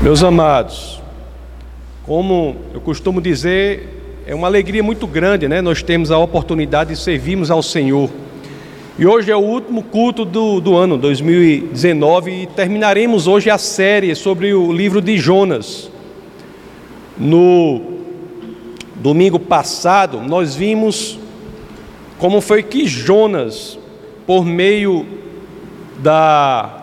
Meus amados, como eu costumo dizer, é uma alegria muito grande, né? Nós temos a oportunidade de servirmos ao Senhor. E hoje é o último culto do, do ano 2019 e terminaremos hoje a série sobre o livro de Jonas. No domingo passado, nós vimos como foi que Jonas, por meio da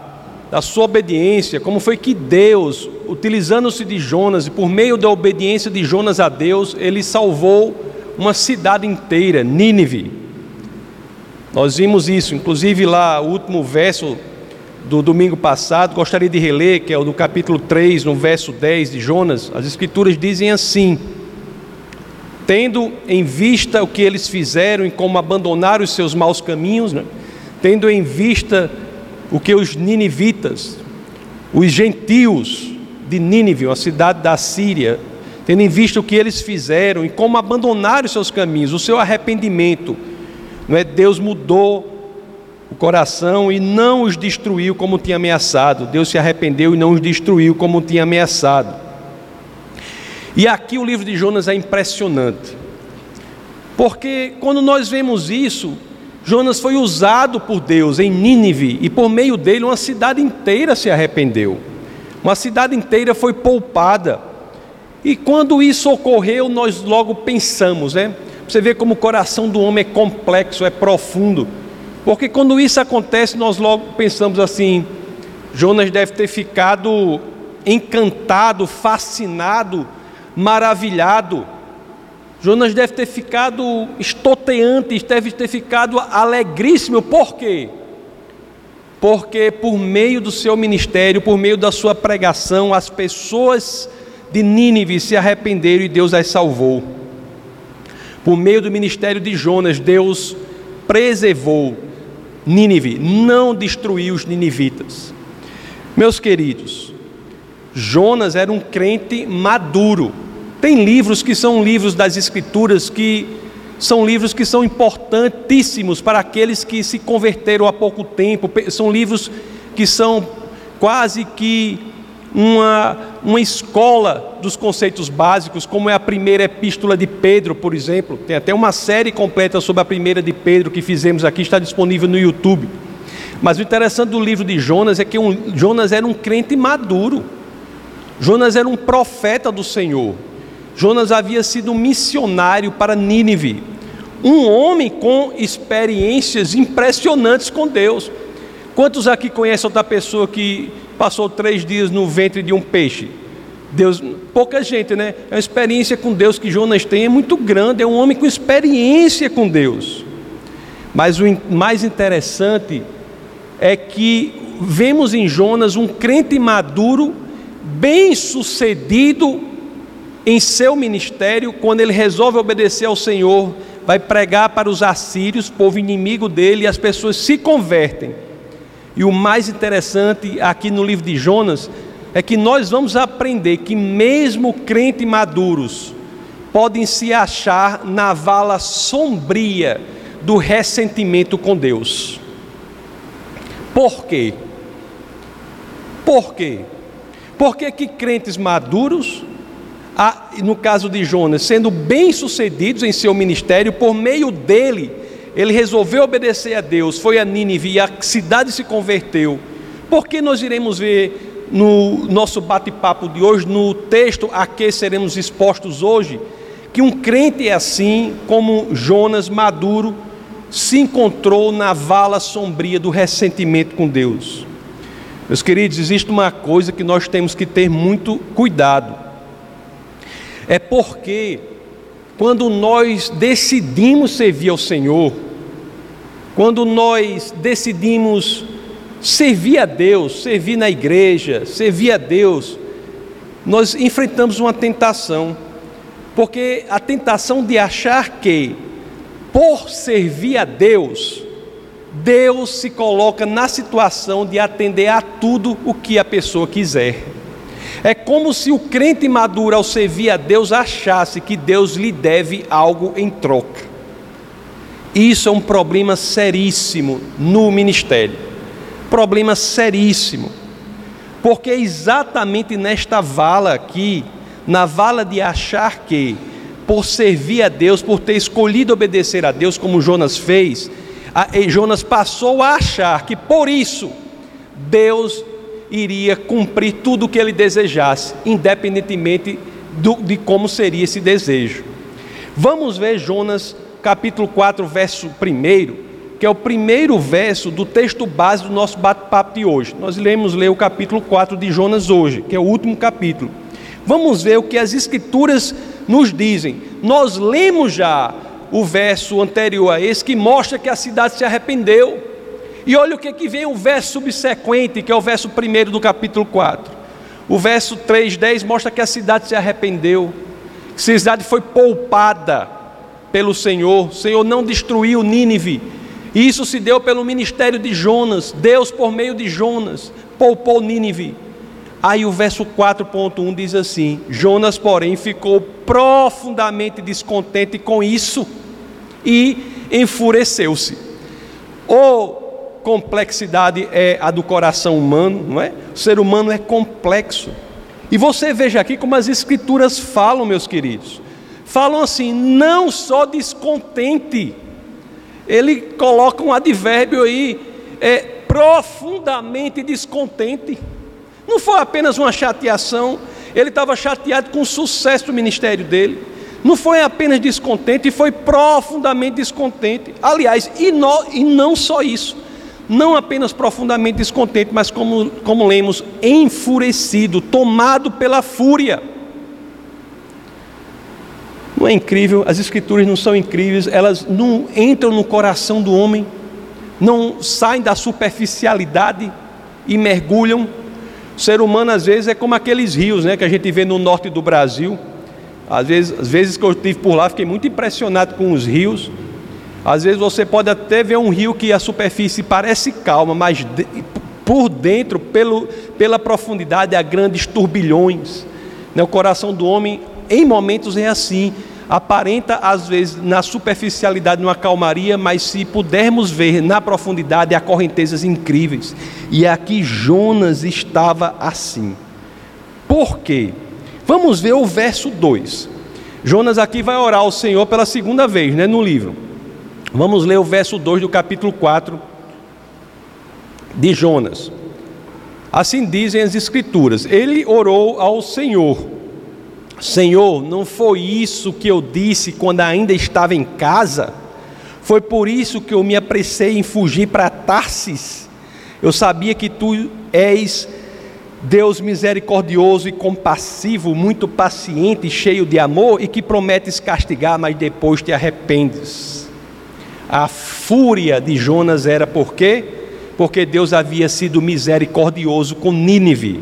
da sua obediência, como foi que Deus, utilizando-se de Jonas e por meio da obediência de Jonas a Deus, ele salvou uma cidade inteira, Nínive. Nós vimos isso, inclusive lá o último verso do domingo passado, gostaria de reler, que é o do capítulo 3, no verso 10 de Jonas. As escrituras dizem assim: Tendo em vista o que eles fizeram e como abandonaram os seus maus caminhos, né? tendo em vista o que os ninivitas, os gentios de Nínive, uma cidade da Síria, tendo em vista o que eles fizeram e como abandonaram os seus caminhos, o seu arrependimento, não é? Deus mudou o coração e não os destruiu como tinha ameaçado. Deus se arrependeu e não os destruiu como tinha ameaçado. E aqui o livro de Jonas é impressionante. Porque quando nós vemos isso, Jonas foi usado por Deus em Nínive e por meio dele uma cidade inteira se arrependeu. Uma cidade inteira foi poupada. E quando isso ocorreu, nós logo pensamos, né? Você vê como o coração do homem é complexo, é profundo. Porque quando isso acontece, nós logo pensamos assim: Jonas deve ter ficado encantado, fascinado, maravilhado Jonas deve ter ficado estoteante, deve ter ficado alegríssimo. Por quê? Porque por meio do seu ministério, por meio da sua pregação, as pessoas de Nínive se arrependeram e Deus as salvou. Por meio do ministério de Jonas, Deus preservou Nínive, não destruiu os ninivitas. Meus queridos, Jonas era um crente maduro tem livros que são livros das Escrituras que são livros que são importantíssimos para aqueles que se converteram há pouco tempo, são livros que são quase que uma, uma escola dos conceitos básicos, como é a primeira epístola de Pedro, por exemplo. Tem até uma série completa sobre a primeira de Pedro que fizemos aqui, está disponível no YouTube. Mas o interessante do livro de Jonas é que um, Jonas era um crente maduro. Jonas era um profeta do Senhor. Jonas havia sido missionário para Nínive, um homem com experiências impressionantes com Deus. Quantos aqui conhecem outra pessoa que passou três dias no ventre de um peixe? Deus, pouca gente, né? É uma experiência com Deus que Jonas tem é muito grande, é um homem com experiência com Deus. Mas o mais interessante é que vemos em Jonas um crente maduro, bem sucedido em seu ministério, quando ele resolve obedecer ao Senhor, vai pregar para os assírios, povo inimigo dele, e as pessoas se convertem. E o mais interessante aqui no livro de Jonas é que nós vamos aprender que mesmo crentes maduros podem se achar na vala sombria do ressentimento com Deus. Por quê? Por quê? Porque que crentes maduros a, no caso de Jonas, sendo bem-sucedidos em seu ministério, por meio dele, ele resolveu obedecer a Deus, foi a Nínive e a cidade se converteu. Por que nós iremos ver no nosso bate-papo de hoje, no texto a que seremos expostos hoje, que um crente é assim como Jonas maduro se encontrou na vala sombria do ressentimento com Deus. Meus queridos, existe uma coisa que nós temos que ter muito cuidado é porque quando nós decidimos servir ao Senhor, quando nós decidimos servir a Deus, servir na igreja, servir a Deus, nós enfrentamos uma tentação, porque a tentação de achar que, por servir a Deus, Deus se coloca na situação de atender a tudo o que a pessoa quiser. É como se o crente maduro, ao servir a Deus, achasse que Deus lhe deve algo em troca. Isso é um problema seríssimo no ministério. Problema seríssimo. porque é exatamente nesta vala aqui, na vala de achar que, por servir a Deus, por ter escolhido obedecer a Deus, como Jonas fez, Jonas passou a achar que por isso Deus iria cumprir tudo o que ele desejasse, independentemente do, de como seria esse desejo. Vamos ver Jonas capítulo 4, verso 1, que é o primeiro verso do texto base do nosso bate-papo de hoje. Nós iremos ler o capítulo 4 de Jonas hoje, que é o último capítulo. Vamos ver o que as escrituras nos dizem. Nós lemos já o verso anterior a esse que mostra que a cidade se arrependeu. E olha o que, que vem o verso subsequente, que é o verso 1 do capítulo 4. O verso 3,10 mostra que a cidade se arrependeu, que a cidade foi poupada pelo Senhor, o Senhor não destruiu Nínive, isso se deu pelo ministério de Jonas, Deus, por meio de Jonas, poupou Nínive. Aí o verso 4.1 diz assim: Jonas, porém, ficou profundamente descontente com isso e enfureceu-se. Ou complexidade é a do coração humano, não é? O ser humano é complexo. E você veja aqui como as escrituras falam, meus queridos. Falam assim, não só descontente. Ele coloca um advérbio aí, é profundamente descontente. Não foi apenas uma chateação, ele estava chateado com o sucesso do ministério dele. Não foi apenas descontente, foi profundamente descontente. Aliás, e, no, e não só isso não apenas profundamente descontente, mas como, como lemos, enfurecido, tomado pela fúria. Não é incrível? As escrituras não são incríveis, elas não entram no coração do homem, não saem da superficialidade e mergulham. O ser humano, às vezes, é como aqueles rios né, que a gente vê no norte do Brasil. Às vezes, às vezes que eu estive por lá, fiquei muito impressionado com os rios às vezes você pode até ver um rio que a superfície parece calma, mas de, por dentro, pelo, pela profundidade, há grandes turbilhões. Né? O coração do homem, em momentos, é assim. Aparenta, às vezes, na superficialidade, numa calmaria, mas se pudermos ver na profundidade, há correntezas incríveis. E aqui Jonas estava assim. Por quê? Vamos ver o verso 2. Jonas aqui vai orar ao Senhor pela segunda vez, né, no livro. Vamos ler o verso 2 do capítulo 4 de Jonas. Assim dizem as Escrituras: Ele orou ao Senhor. Senhor, não foi isso que eu disse quando ainda estava em casa? Foi por isso que eu me apressei em fugir para Tarsis. Eu sabia que tu és Deus misericordioso e compassivo, muito paciente, cheio de amor e que prometes castigar, mas depois te arrependes. A fúria de Jonas era por quê? Porque Deus havia sido misericordioso com Nínive.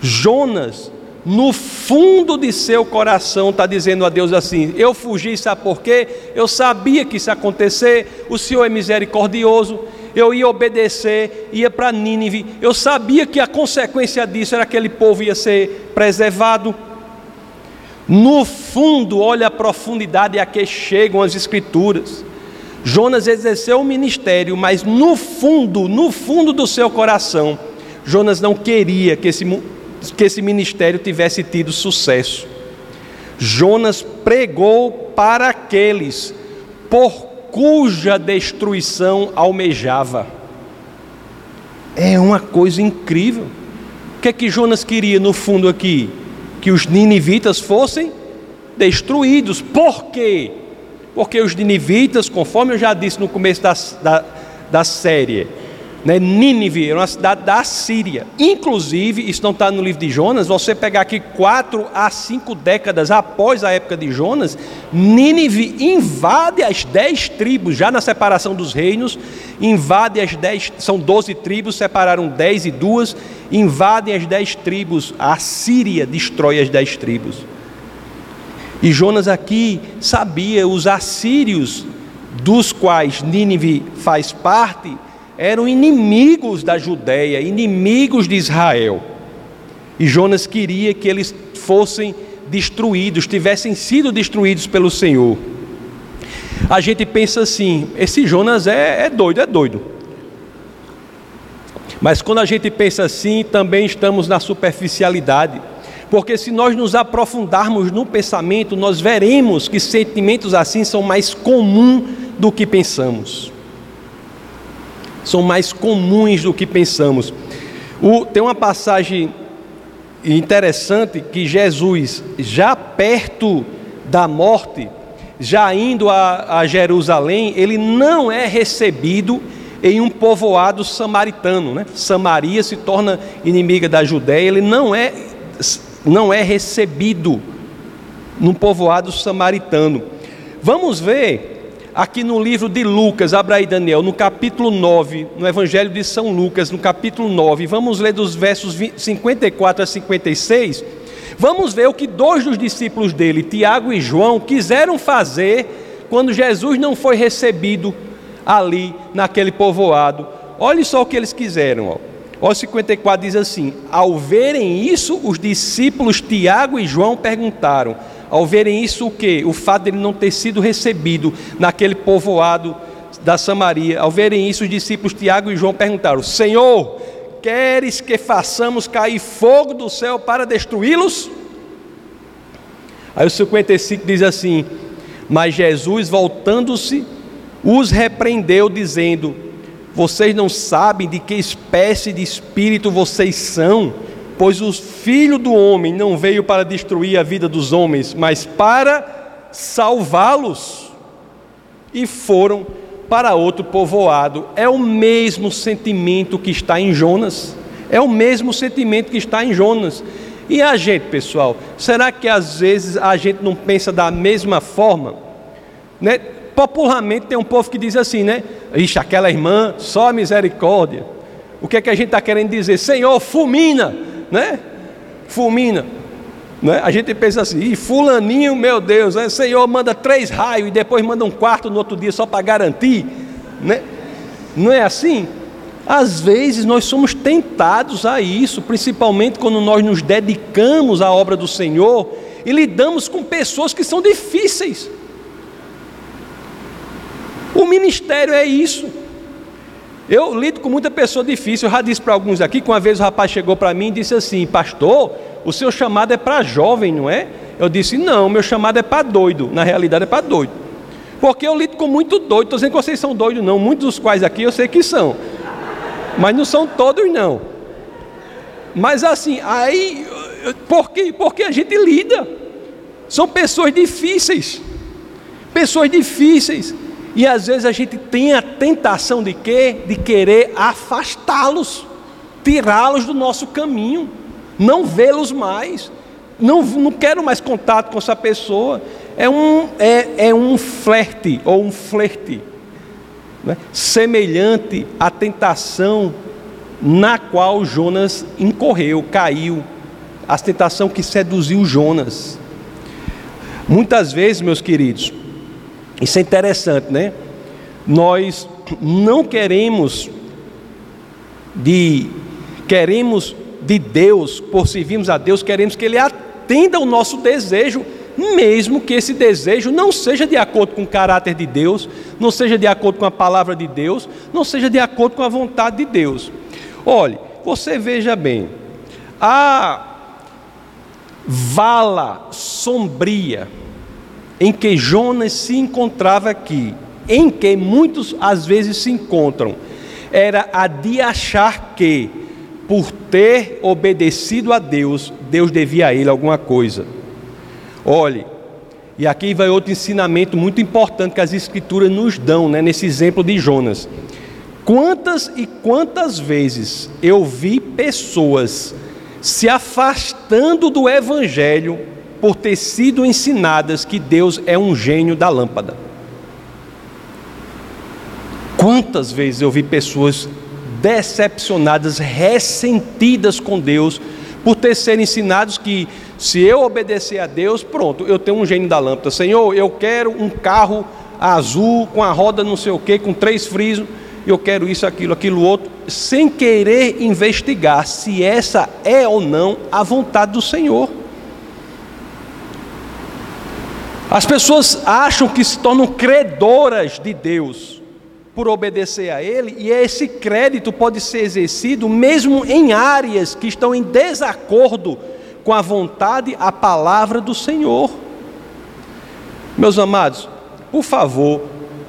Jonas, no fundo de seu coração, está dizendo a Deus assim: Eu fugi, sabe por quê? Eu sabia que isso ia acontecer, o Senhor é misericordioso, eu ia obedecer, ia para Nínive, eu sabia que a consequência disso era que aquele povo ia ser preservado. No fundo, olha a profundidade a que chegam as Escrituras. Jonas exerceu o ministério, mas no fundo, no fundo do seu coração, Jonas não queria que esse, que esse ministério tivesse tido sucesso. Jonas pregou para aqueles por cuja destruição almejava. É uma coisa incrível. O que é que Jonas queria no fundo aqui? Que os ninivitas fossem destruídos. Por quê? Porque os ninivitas, conforme eu já disse no começo da, da, da série, né, Nínive era uma cidade da Síria. Inclusive, isso não está no livro de Jonas, você pegar aqui quatro a cinco décadas após a época de Jonas, Nínive invade as dez tribos, já na separação dos reinos, invade as dez, são doze tribos, separaram dez e duas, invadem as dez tribos, a Síria destrói as dez tribos. E Jonas aqui sabia, os assírios, dos quais Nínive faz parte, eram inimigos da Judéia, inimigos de Israel. E Jonas queria que eles fossem destruídos, tivessem sido destruídos pelo Senhor. A gente pensa assim: esse Jonas é, é doido, é doido. Mas quando a gente pensa assim, também estamos na superficialidade. Porque se nós nos aprofundarmos no pensamento, nós veremos que sentimentos assim são mais comuns do que pensamos. São mais comuns do que pensamos. O, tem uma passagem interessante que Jesus, já perto da morte, já indo a, a Jerusalém, ele não é recebido em um povoado samaritano. Né? Samaria se torna inimiga da Judéia, ele não é, não é recebido num povoado samaritano. Vamos ver aqui no livro de Lucas, Abraão e Daniel, no capítulo 9, no Evangelho de São Lucas, no capítulo 9, vamos ler dos versos 54 a 56 Vamos ver o que dois dos discípulos dele, Tiago e João, quiseram fazer quando Jesus não foi recebido ali naquele povoado. Olhe só o que eles quiseram. Ó. Ó 54 diz assim: Ao verem isso, os discípulos Tiago e João perguntaram. Ao verem isso, o que? O fato de ele não ter sido recebido naquele povoado da Samaria. Ao verem isso, os discípulos Tiago e João perguntaram: Senhor, Queres que façamos cair fogo do céu para destruí-los? Aí o 55 diz assim: Mas Jesus, voltando-se, os repreendeu, dizendo: Vocês não sabem de que espécie de espírito vocês são, pois o filho do homem não veio para destruir a vida dos homens, mas para salvá-los. E foram para outro povoado. É o mesmo sentimento que está em Jonas. É o mesmo sentimento que está em Jonas. E a gente, pessoal, será que às vezes a gente não pensa da mesma forma? Né? Popularmente tem um povo que diz assim, né? Ixi, aquela irmã, só misericórdia. O que é que a gente está querendo dizer? Senhor, fulmina, né? Fulmina. Né? A gente pensa assim, e fulaninho, meu Deus, né? Senhor manda três raios e depois manda um quarto no outro dia só para garantir. Né? Não é assim? Às vezes nós somos tentados a isso, principalmente quando nós nos dedicamos à obra do Senhor e lidamos com pessoas que são difíceis. O ministério é isso. Eu lido com muita pessoa difícil. Eu já disse para alguns aqui que uma vez o rapaz chegou para mim e disse assim: Pastor, o seu chamado é para jovem, não é? Eu disse: Não, meu chamado é para doido. Na realidade, é para doido. Porque eu lido com muito doido. Estou dizendo que vocês são doidos, não. Muitos dos quais aqui eu sei que são. Mas não são todos, não. Mas assim, aí, por quê? Porque a gente lida. São pessoas difíceis. Pessoas difíceis. E às vezes a gente tem a tentação de quê? De querer afastá-los, tirá-los do nosso caminho não vê-los mais, não, não quero mais contato com essa pessoa. É um, é, é um flerte ou um flerte, né? semelhante à tentação na qual Jonas incorreu, caiu, a tentação que seduziu Jonas. Muitas vezes, meus queridos, isso é interessante, né? Nós não queremos de queremos de Deus, por servirmos a Deus, queremos que Ele atenda o nosso desejo, mesmo que esse desejo não seja de acordo com o caráter de Deus, não seja de acordo com a palavra de Deus, não seja de acordo com a vontade de Deus. Olhe, você veja bem, a vala sombria em que Jonas se encontrava aqui, em que muitos às vezes se encontram, era a de achar que por ter obedecido a Deus, Deus devia a ele alguma coisa. Olhe, e aqui vai outro ensinamento muito importante que as Escrituras nos dão, né, nesse exemplo de Jonas. Quantas e quantas vezes eu vi pessoas se afastando do Evangelho por ter sido ensinadas que Deus é um gênio da lâmpada. Quantas vezes eu vi pessoas decepcionadas, ressentidas com Deus, por ter sido ensinados que se eu obedecer a Deus, pronto, eu tenho um gênio da lâmpada. Senhor, eu quero um carro azul, com a roda não sei o que, com três frisos, eu quero isso, aquilo, aquilo outro, sem querer investigar se essa é ou não a vontade do Senhor. As pessoas acham que se tornam credoras de Deus por obedecer a Ele, e esse crédito pode ser exercido mesmo em áreas que estão em desacordo com a vontade, a palavra do Senhor. Meus amados, por favor,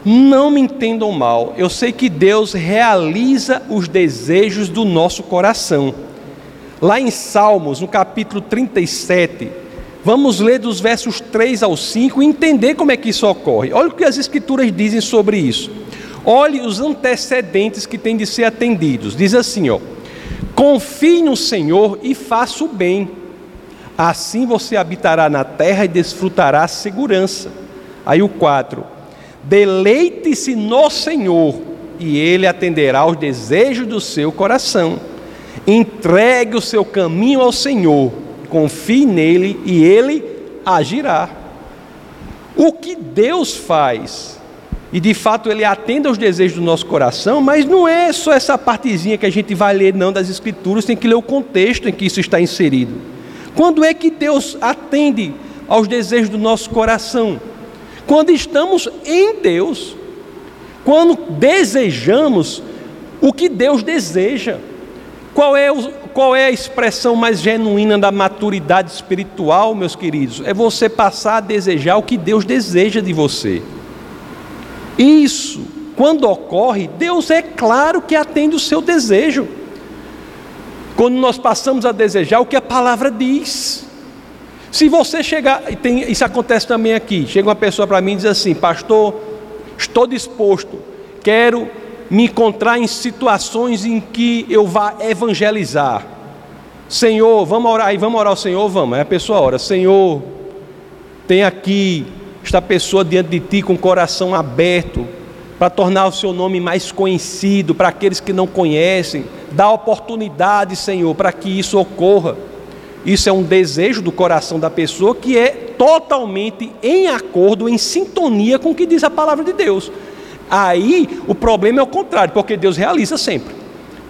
não me entendam mal, eu sei que Deus realiza os desejos do nosso coração. Lá em Salmos, no capítulo 37, vamos ler dos versos 3 ao 5 e entender como é que isso ocorre. Olha o que as Escrituras dizem sobre isso. Olhe os antecedentes que têm de ser atendidos. Diz assim, ó: Confie no Senhor e faça o bem. Assim você habitará na terra e desfrutará segurança. Aí o 4: Deleite-se no Senhor e ele atenderá aos desejos do seu coração. Entregue o seu caminho ao Senhor, confie nele e ele agirá. O que Deus faz e de fato ele atende aos desejos do nosso coração, mas não é só essa partezinha que a gente vai ler não das escrituras, tem que ler o contexto em que isso está inserido. Quando é que Deus atende aos desejos do nosso coração? Quando estamos em Deus. Quando desejamos o que Deus deseja. Qual é, o, qual é a expressão mais genuína da maturidade espiritual, meus queridos? É você passar a desejar o que Deus deseja de você. Isso, quando ocorre, Deus é claro que atende o seu desejo. Quando nós passamos a desejar o que a palavra diz. Se você chegar, tem, isso acontece também aqui, chega uma pessoa para mim e diz assim, pastor, estou disposto, quero me encontrar em situações em que eu vá evangelizar. Senhor, vamos orar aí, vamos orar ao Senhor, vamos. Aí a pessoa ora, Senhor, tem aqui esta pessoa diante de ti com o coração aberto, para tornar o seu nome mais conhecido para aqueles que não conhecem. Dá oportunidade, Senhor, para que isso ocorra. Isso é um desejo do coração da pessoa que é totalmente em acordo, em sintonia com o que diz a palavra de Deus. Aí o problema é o contrário, porque Deus realiza sempre.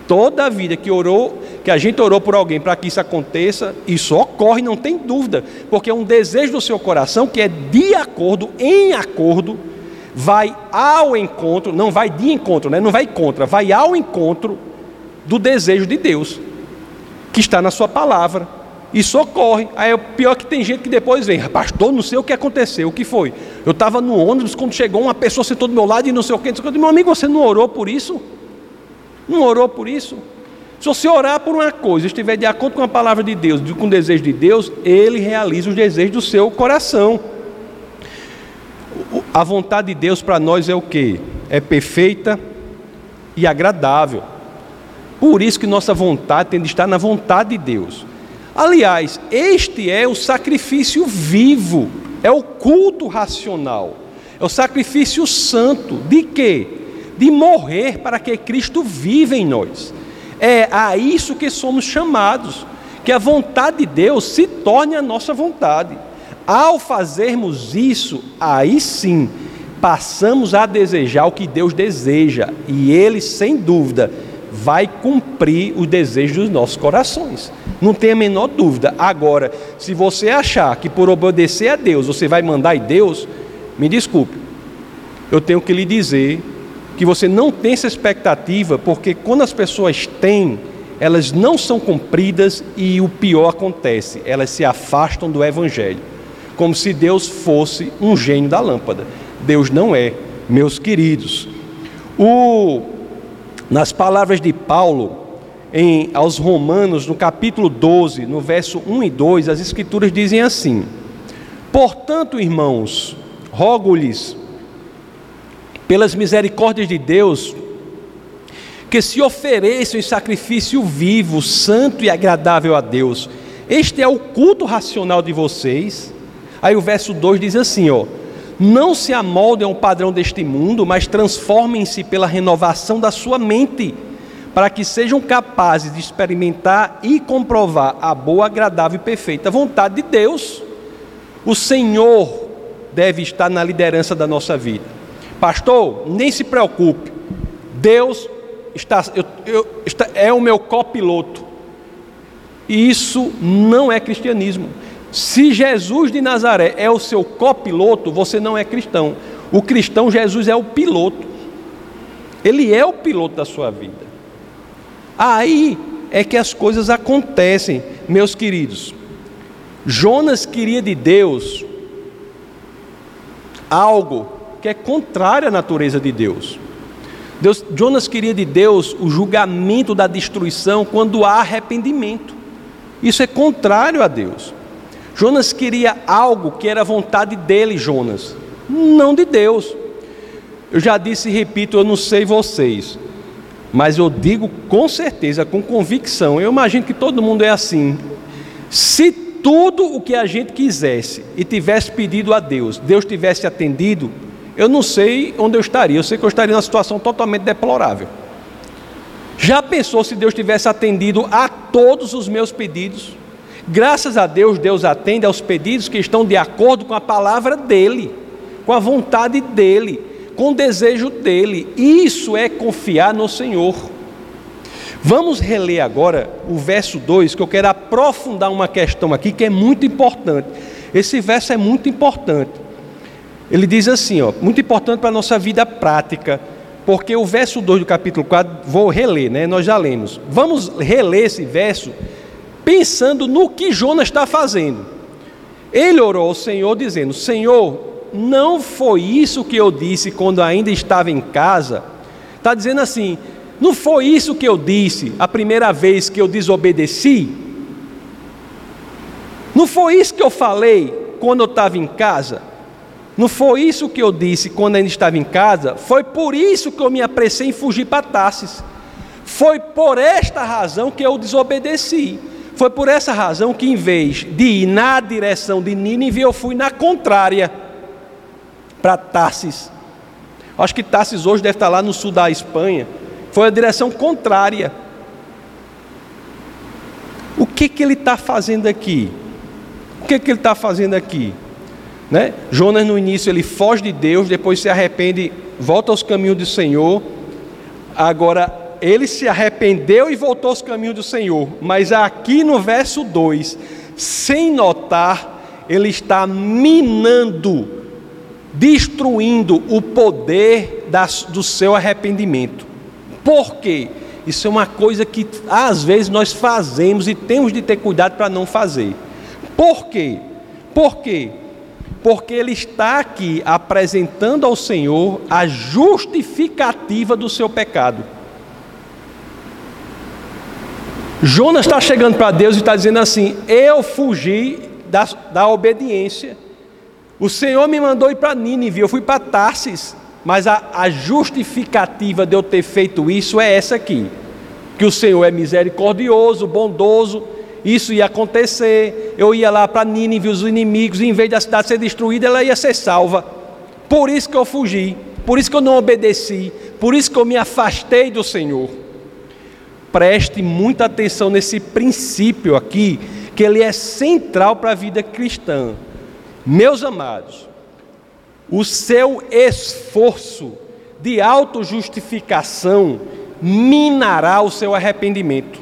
Toda a vida que orou, que a gente orou por alguém para que isso aconteça, isso ocorre, não tem dúvida, porque é um desejo do seu coração que é de acordo, em acordo, vai ao encontro, não vai de encontro, né? não vai contra, vai ao encontro do desejo de Deus, que está na sua palavra. Isso ocorre. Aí o pior é que tem gente que depois vem, pastor, não sei o que aconteceu, o que foi. Eu estava no ônibus, quando chegou uma pessoa sentou do meu lado e não sei o que, não. Meu amigo, você não orou por isso? Não orou por isso? Se você orar por uma coisa, estiver de acordo com a palavra de Deus, com o desejo de Deus, Ele realiza os desejos do seu coração. A vontade de Deus para nós é o que? É perfeita e agradável. Por isso que nossa vontade tem de estar na vontade de Deus. Aliás, este é o sacrifício vivo, é o culto racional, é o sacrifício santo. De quê? De morrer para que Cristo viva em nós. É a isso que somos chamados, que a vontade de Deus se torne a nossa vontade. Ao fazermos isso, aí sim, passamos a desejar o que Deus deseja, e Ele, sem dúvida, vai cumprir o desejo dos nossos corações. Não tem a menor dúvida. Agora, se você achar que por obedecer a Deus você vai mandar em Deus, me desculpe. Eu tenho que lhe dizer que você não tem essa expectativa, porque quando as pessoas têm, elas não são cumpridas e o pior acontece, elas se afastam do evangelho, como se Deus fosse um gênio da lâmpada. Deus não é, meus queridos. O nas palavras de Paulo, em, aos Romanos, no capítulo 12, no verso 1 e 2, as Escrituras dizem assim: Portanto, irmãos, rogo-lhes, pelas misericórdias de Deus, que se ofereçam em sacrifício vivo, santo e agradável a Deus. Este é o culto racional de vocês. Aí o verso 2 diz assim, ó: não se amoldem ao padrão deste mundo, mas transformem-se pela renovação da sua mente, para que sejam capazes de experimentar e comprovar a boa, agradável e perfeita vontade de Deus. O Senhor deve estar na liderança da nossa vida. Pastor, nem se preocupe, Deus está, eu, eu, está, é o meu copiloto. Isso não é cristianismo. Se Jesus de Nazaré é o seu copiloto, você não é cristão. O cristão, Jesus é o piloto. Ele é o piloto da sua vida. Aí é que as coisas acontecem, meus queridos. Jonas queria de Deus algo que é contrário à natureza de Deus. Deus. Jonas queria de Deus o julgamento da destruição quando há arrependimento. Isso é contrário a Deus. Jonas queria algo que era vontade dele, Jonas, não de Deus. Eu já disse e repito, eu não sei vocês, mas eu digo com certeza, com convicção, eu imagino que todo mundo é assim. Se tudo o que a gente quisesse e tivesse pedido a Deus, Deus tivesse atendido, eu não sei onde eu estaria, eu sei que eu estaria numa situação totalmente deplorável. Já pensou se Deus tivesse atendido a todos os meus pedidos? Graças a Deus, Deus atende aos pedidos que estão de acordo com a palavra dEle, com a vontade dEle, com desejo dEle. Isso é confiar no Senhor. Vamos reler agora o verso 2, que eu quero aprofundar uma questão aqui que é muito importante. Esse verso é muito importante. Ele diz assim, ó, muito importante para a nossa vida prática, porque o verso 2 do capítulo 4, vou reler, né? Nós já lemos. Vamos reler esse verso pensando no que Jonas está fazendo. Ele orou ao Senhor dizendo: Senhor, não foi isso que eu disse quando ainda estava em casa? Está dizendo assim: não foi isso que eu disse a primeira vez que eu desobedeci? Não foi isso que eu falei quando eu estava em casa? Não foi isso que eu disse quando ainda estava em casa? Foi por isso que eu me apressei em fugir para Tarsis. Foi por esta razão que eu desobedeci. Foi por essa razão que, em vez de ir na direção de Nínive, eu fui na contrária para Tarsis. Acho que Tarsis hoje deve estar lá no sul da Espanha. Foi a direção contrária. O que, que ele está fazendo aqui? O que, que ele está fazendo aqui? Né? Jonas no início ele foge de Deus, depois se arrepende, volta aos caminhos do Senhor. Agora ele se arrependeu e voltou aos caminhos do Senhor. Mas aqui no verso 2, sem notar, ele está minando, destruindo o poder das, do seu arrependimento. Por quê? Isso é uma coisa que às vezes nós fazemos e temos de ter cuidado para não fazer. Por quê? Por quê? porque ele está aqui apresentando ao Senhor a justificativa do seu pecado. Jonas está chegando para Deus e está dizendo assim: Eu fugi da, da obediência. O Senhor me mandou ir para Nínive, eu fui para Tarsis, mas a, a justificativa de eu ter feito isso é essa aqui: que o Senhor é misericordioso, bondoso, isso ia acontecer. Eu ia lá para Nínive, os inimigos, em vez da cidade ser destruída, ela ia ser salva. Por isso que eu fugi, por isso que eu não obedeci, por isso que eu me afastei do Senhor. Preste muita atenção nesse princípio aqui, que ele é central para a vida cristã. Meus amados, o seu esforço de autojustificação minará o seu arrependimento.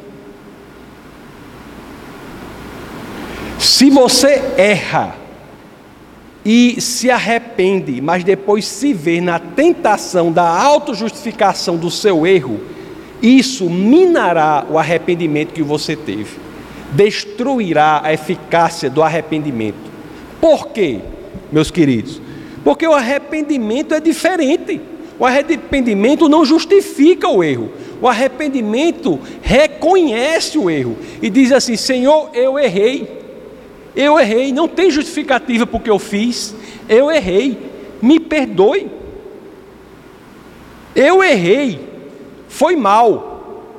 Se você erra e se arrepende, mas depois se vê na tentação da autojustificação do seu erro, isso minará o arrependimento que você teve, destruirá a eficácia do arrependimento. Por quê, meus queridos? Porque o arrependimento é diferente. O arrependimento não justifica o erro. O arrependimento reconhece o erro e diz assim: Senhor, eu errei. Eu errei, não tem justificativa porque eu fiz. Eu errei, me perdoe. Eu errei, foi mal,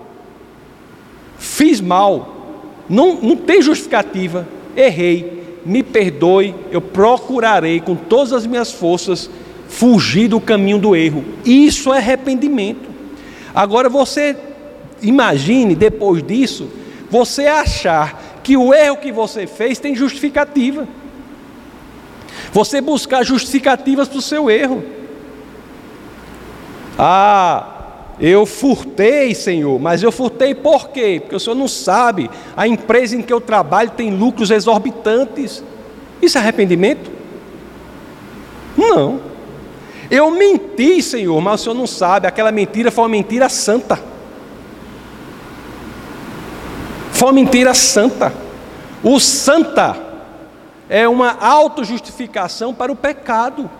fiz mal, não, não tem justificativa, errei, me perdoe, eu procurarei com todas as minhas forças fugir do caminho do erro. Isso é arrependimento. Agora você imagine depois disso, você achar que o erro que você fez tem justificativa. Você buscar justificativas para o seu erro. Ah, eu furtei, Senhor, mas eu furtei por quê? Porque o Senhor não sabe. A empresa em que eu trabalho tem lucros exorbitantes. Isso é arrependimento? Não. Eu menti, Senhor, mas o Senhor não sabe, aquela mentira foi uma mentira santa. Foi uma mentira santa. O santa é uma autojustificação para o pecado.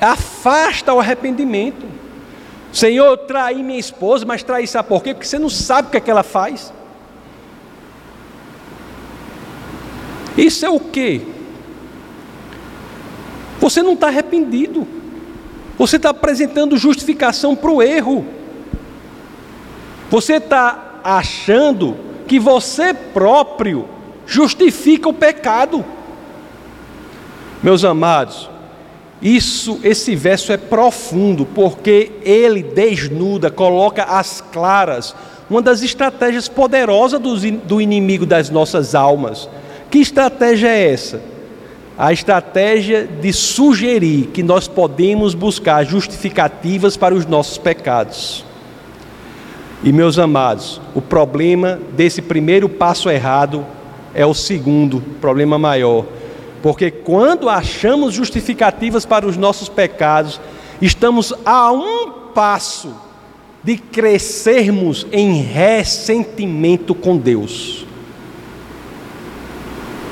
Afasta o arrependimento. Senhor, eu traí minha esposa, mas traí sabe por quê? Porque você não sabe o que, é que ela faz. Isso é o quê? Você não está arrependido. Você está apresentando justificação para o erro. Você está achando que você próprio justifica o pecado. Meus amados, isso, esse verso é profundo, porque ele desnuda, coloca às claras uma das estratégias poderosas do, do inimigo das nossas almas. Que estratégia é essa? A estratégia de sugerir que nós podemos buscar justificativas para os nossos pecados. E meus amados, o problema desse primeiro passo errado é o segundo, problema maior porque quando achamos justificativas para os nossos pecados, estamos a um passo de crescermos em ressentimento com Deus.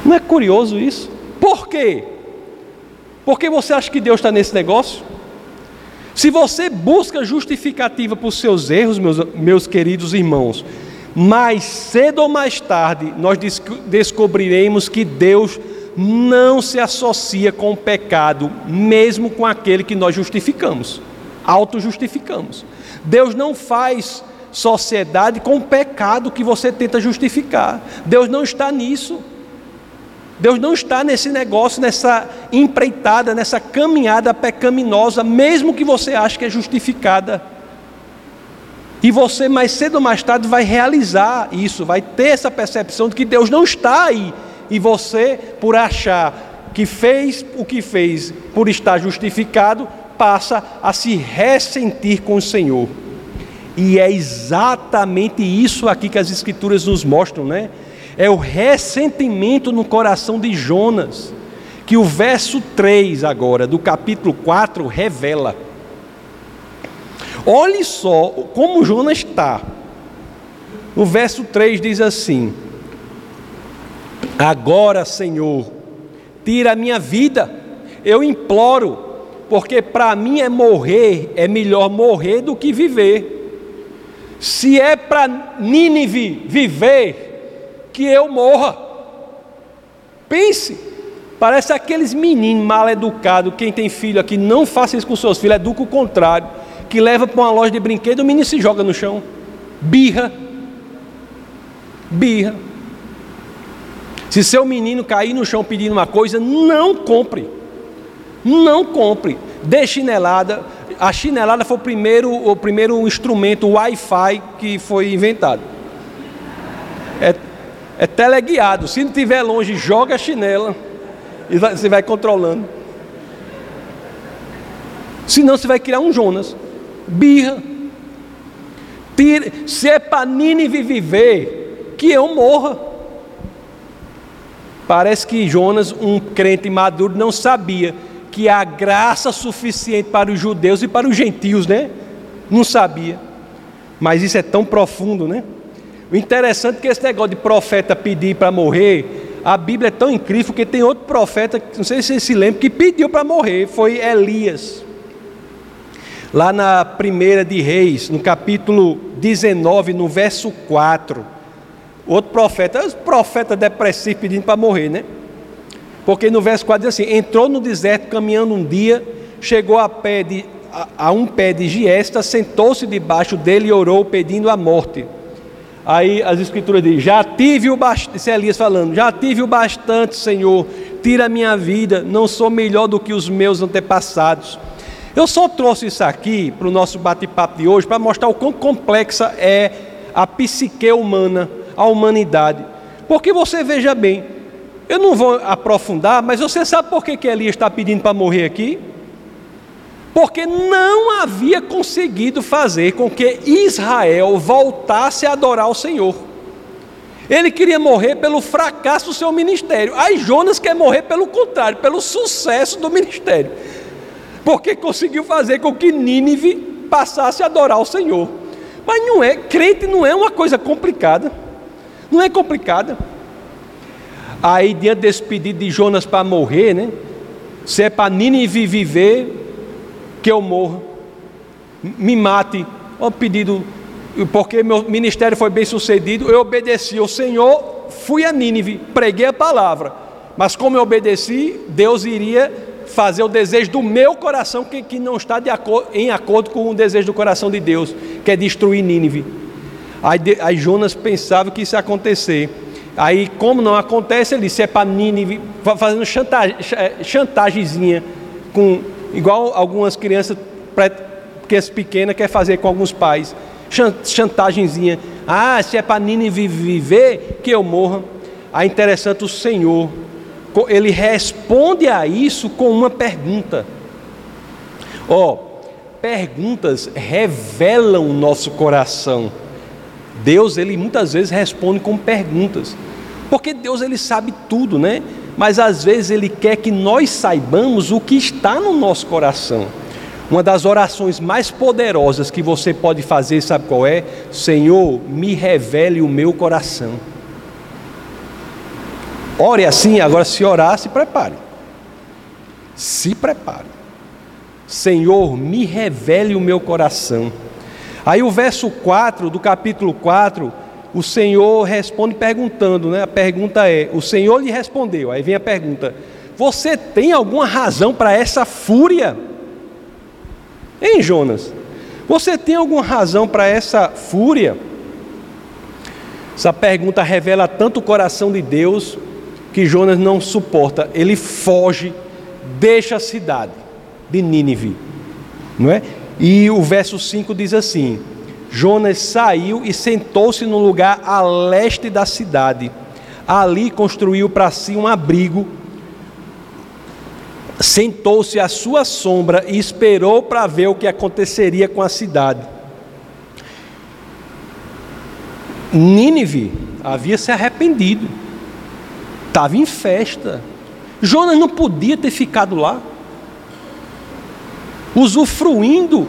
Não é curioso isso? Por quê? Porque você acha que Deus está nesse negócio? Se você busca justificativa para os seus erros, meus, meus queridos irmãos, mais cedo ou mais tarde nós descobriremos que Deus não se associa com o pecado, mesmo com aquele que nós justificamos, auto-justificamos. Deus não faz sociedade com o pecado que você tenta justificar. Deus não está nisso. Deus não está nesse negócio, nessa empreitada, nessa caminhada pecaminosa, mesmo que você ache que é justificada. E você, mais cedo ou mais tarde, vai realizar isso, vai ter essa percepção de que Deus não está aí e você, por achar que fez o que fez, por estar justificado, passa a se ressentir com o Senhor. E é exatamente isso aqui que as Escrituras nos mostram, né? É o ressentimento no coração de Jonas, que o verso 3 agora, do capítulo 4, revela. Olhe só como Jonas está. O verso 3 diz assim: Agora, Senhor, tira a minha vida, eu imploro, porque para mim é morrer, é melhor morrer do que viver. Se é para Nínive viver, que eu morra. Pense, parece aqueles meninos mal educados, quem tem filho aqui, não faça isso com seus filhos, educa o contrário, que leva para uma loja de brinquedo, o menino se joga no chão. Birra. Birra. Se seu menino cair no chão pedindo uma coisa, não compre. Não compre. Dê chinelada. A chinelada foi o primeiro, o primeiro instrumento Wi-Fi que foi inventado. É, é teleguiado. Se não estiver longe, joga a chinela e você vai controlando. Senão você vai criar um Jonas. Birra. Tire, se é para Nínive viver, que eu morra. Parece que Jonas, um crente maduro, não sabia que há graça suficiente para os judeus e para os gentios, né? Não sabia. Mas isso é tão profundo, né? O interessante é que esse negócio de profeta pedir para morrer, a Bíblia é tão incrível que tem outro profeta, não sei se você se lembra, que pediu para morrer, foi Elias. Lá na primeira de Reis, no capítulo 19, no verso 4. Outro profeta, profeta depressivo pedindo para morrer, né? Porque no verso 4 diz assim: entrou no deserto caminhando um dia, chegou a, pé de, a, a um pé de giesta, sentou-se debaixo dele e orou pedindo a morte. Aí as escrituras dizem: Já tive o bastante, isso é Elias falando, já tive o bastante, Senhor, tira a minha vida, não sou melhor do que os meus antepassados. Eu só trouxe isso aqui para o nosso bate-papo de hoje para mostrar o quão complexa é a psique humana a humanidade. Porque você veja bem, eu não vou aprofundar, mas você sabe por que, que Elias está pedindo para morrer aqui? Porque não havia conseguido fazer com que Israel voltasse a adorar o Senhor. Ele queria morrer pelo fracasso do seu ministério. Aí Jonas quer morrer pelo contrário, pelo sucesso do ministério. porque conseguiu fazer com que Nínive passasse a adorar o Senhor. Mas não é, crente não é uma coisa complicada. Não é complicada. Aí, diante desse pedido de Jonas para morrer, né? Se é para Nínive viver, que eu morra. Me mate. O pedido, porque meu ministério foi bem sucedido, eu obedeci ao Senhor, fui a Nínive, preguei a palavra. Mas como eu obedeci, Deus iria fazer o desejo do meu coração, que, que não está acordo, em acordo com o desejo do coração de Deus, que é destruir Nínive. Aí, aí Jonas pensava que isso ia acontecer. Aí, como não acontece, ele disse: é para Nínive, fazendo chantagem, chantagemzinha, com, igual algumas crianças, crianças pequenas quer fazer com alguns pais. Chantagemzinha. Ah, se é para Nínive viver, que eu morra. Aí, interessante, o Senhor ele responde a isso com uma pergunta. Ó, oh, perguntas revelam o nosso coração. Deus, ele muitas vezes responde com perguntas. Porque Deus ele sabe tudo, né? Mas às vezes ele quer que nós saibamos o que está no nosso coração. Uma das orações mais poderosas que você pode fazer, sabe qual é? Senhor, me revele o meu coração. Ore assim, agora se orar, se prepare. Se prepare. Senhor, me revele o meu coração. Aí o verso 4 do capítulo 4, o Senhor responde perguntando, né? A pergunta é: o Senhor lhe respondeu. Aí vem a pergunta: Você tem alguma razão para essa fúria? Hein, Jonas? Você tem alguma razão para essa fúria? Essa pergunta revela tanto o coração de Deus que Jonas não suporta, ele foge, deixa a cidade de Nínive, não é? E o verso 5 diz assim: Jonas saiu e sentou-se no lugar a leste da cidade. Ali construiu para si um abrigo, sentou-se à sua sombra e esperou para ver o que aconteceria com a cidade. Nínive havia se arrependido estava em festa. Jonas não podia ter ficado lá, usufruindo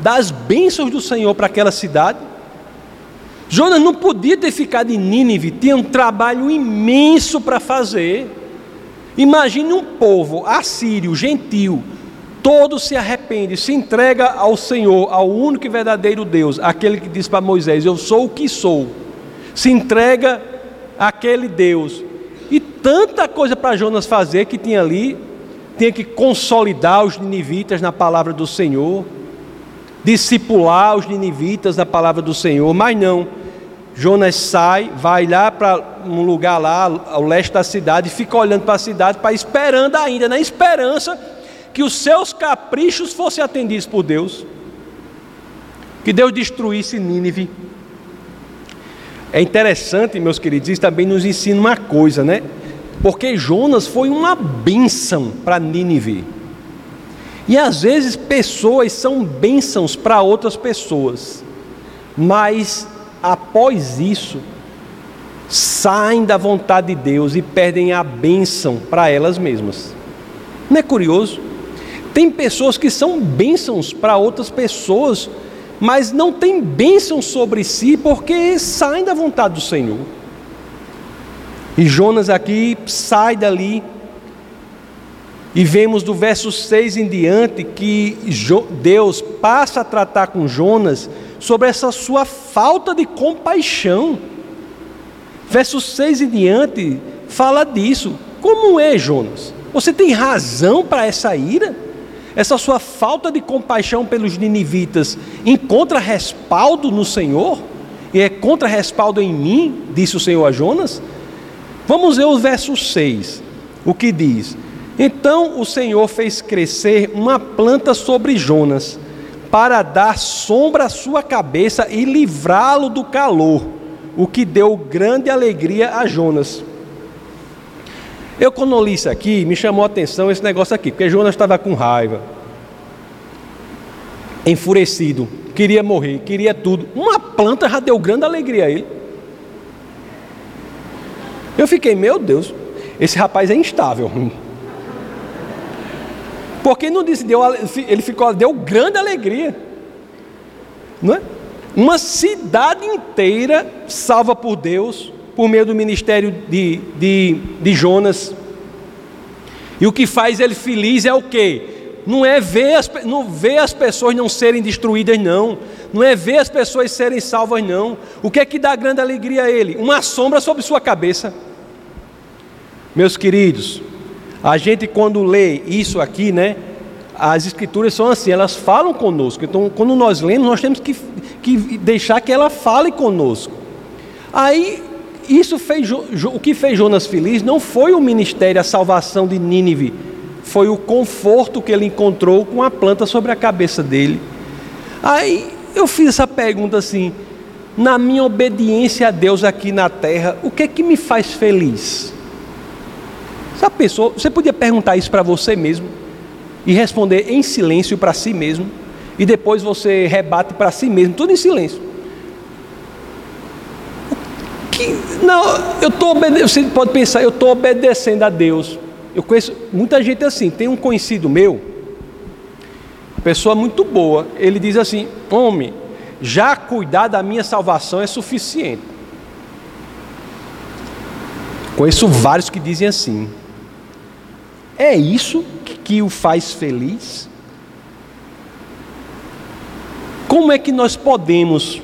das bênçãos do Senhor para aquela cidade. Jonas não podia ter ficado em Nínive, tinha um trabalho imenso para fazer. Imagine um povo assírio, gentil, todo se arrepende, se entrega ao Senhor, ao único e verdadeiro Deus, aquele que disse para Moisés: Eu sou o que sou. Se entrega àquele Deus e tanta coisa para Jonas fazer que tinha ali, tinha que consolidar os ninivitas na palavra do Senhor, discipular os ninivitas na palavra do Senhor, mas não. Jonas sai, vai lá para um lugar lá ao leste da cidade, fica olhando para a cidade, para esperando ainda, na esperança que os seus caprichos fossem atendidos por Deus, que Deus destruísse Nínive. É interessante, meus queridos, isso também nos ensina uma coisa, né? Porque Jonas foi uma bênção para Nínive. E às vezes pessoas são bênçãos para outras pessoas, mas após isso, saem da vontade de Deus e perdem a bênção para elas mesmas. Não é curioso? Tem pessoas que são bênçãos para outras pessoas, mas não tem bênção sobre si porque saem da vontade do Senhor. E Jonas aqui sai dali, e vemos do verso 6 em diante que Deus passa a tratar com Jonas sobre essa sua falta de compaixão. Verso 6 em diante fala disso. Como é, Jonas? Você tem razão para essa ira? essa sua falta de compaixão pelos ninivitas encontra respaldo no Senhor? E é contra respaldo em mim, disse o Senhor a Jonas? Vamos ver o verso 6, o que diz: Então o Senhor fez crescer uma planta sobre Jonas, para dar sombra à sua cabeça e livrá-lo do calor, o que deu grande alegria a Jonas. Eu, quando li isso aqui, me chamou a atenção esse negócio aqui, porque Jonas estava com raiva, enfurecido, queria morrer, queria tudo. Uma planta já deu grande alegria a ele. Eu fiquei, meu Deus, esse rapaz é instável. Porque não disse, deu, ele ficou, deu grande alegria. Não é? Uma cidade inteira salva por Deus, por meio do ministério de, de, de Jonas. E o que faz ele feliz é o quê? Não é ver as, não ver as pessoas não serem destruídas, não. Não é ver as pessoas serem salvas, não. O que é que dá grande alegria a ele? Uma sombra sobre sua cabeça. Meus queridos, a gente quando lê isso aqui, né? As escrituras são assim, elas falam conosco. Então, quando nós lemos, nós temos que, que deixar que ela fale conosco. Aí, isso fez o que fez Jonas feliz não foi o ministério, a salvação de Nínive, foi o conforto que ele encontrou com a planta sobre a cabeça dele. Aí eu fiz essa pergunta assim: na minha obediência a Deus aqui na terra, o que é que me faz feliz? Essa pessoa, você podia perguntar isso para você mesmo e responder em silêncio para si mesmo, e depois você rebate para si mesmo, tudo em silêncio. Que, não, eu estou Você pode pensar, eu estou obedecendo a Deus. Eu conheço muita gente assim. Tem um conhecido meu, pessoa muito boa. Ele diz assim: Homem, já cuidar da minha salvação é suficiente. Conheço vários que dizem assim. É isso que o faz feliz? Como é que nós podemos,